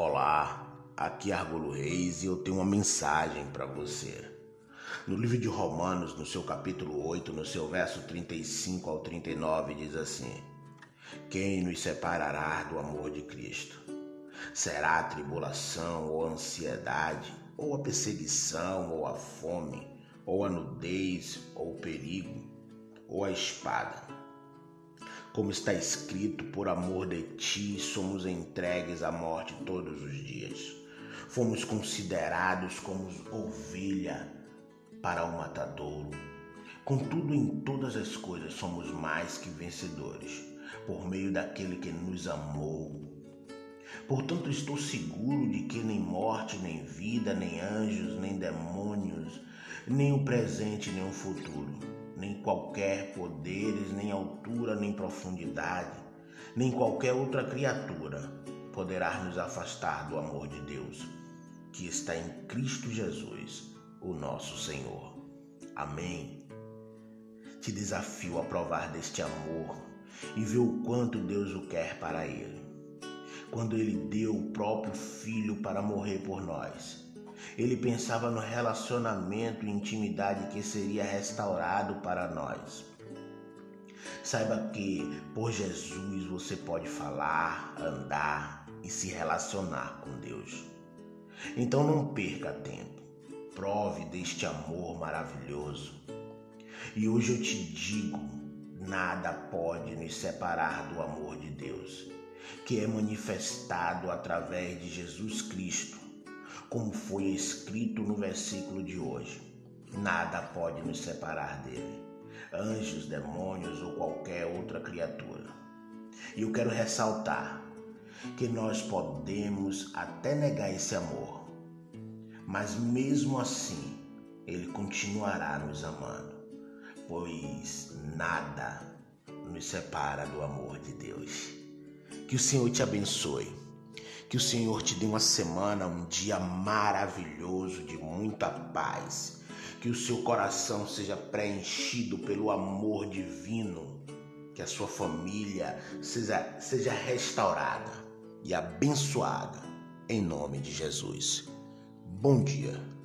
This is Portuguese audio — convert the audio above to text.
Olá, aqui é Argolo Reis e eu tenho uma mensagem para você. No livro de Romanos, no seu capítulo 8, no seu verso 35 ao 39, diz assim: Quem nos separará do amor de Cristo? Será a tribulação ou a ansiedade, ou a perseguição, ou a fome, ou a nudez, ou o perigo, ou a espada? Como está escrito, por amor de ti somos entregues à morte todos os dias. Fomos considerados como ovelha para o matadouro. Contudo, em todas as coisas somos mais que vencedores, por meio daquele que nos amou. Portanto, estou seguro de que nem morte, nem vida, nem anjos, nem demônios, nem o presente, nem o futuro qualquer poderes, nem altura, nem profundidade, nem qualquer outra criatura poderá nos afastar do amor de Deus, que está em Cristo Jesus, o nosso Senhor. Amém. Te desafio a provar deste amor e ver o quanto Deus o quer para Ele. Quando Ele deu o próprio Filho para morrer por nós, ele pensava no relacionamento e intimidade que seria restaurado para nós. Saiba que por Jesus você pode falar, andar e se relacionar com Deus. Então não perca tempo. Prove deste amor maravilhoso. E hoje eu te digo: nada pode nos separar do amor de Deus, que é manifestado através de Jesus Cristo como foi escrito no versículo de hoje. Nada pode nos separar dele, anjos, demônios ou qualquer outra criatura. E eu quero ressaltar que nós podemos até negar esse amor, mas mesmo assim ele continuará nos amando, pois nada nos separa do amor de Deus. Que o Senhor te abençoe que o Senhor te dê uma semana, um dia maravilhoso de muita paz. Que o seu coração seja preenchido pelo amor divino. Que a sua família seja, seja restaurada e abençoada. Em nome de Jesus. Bom dia.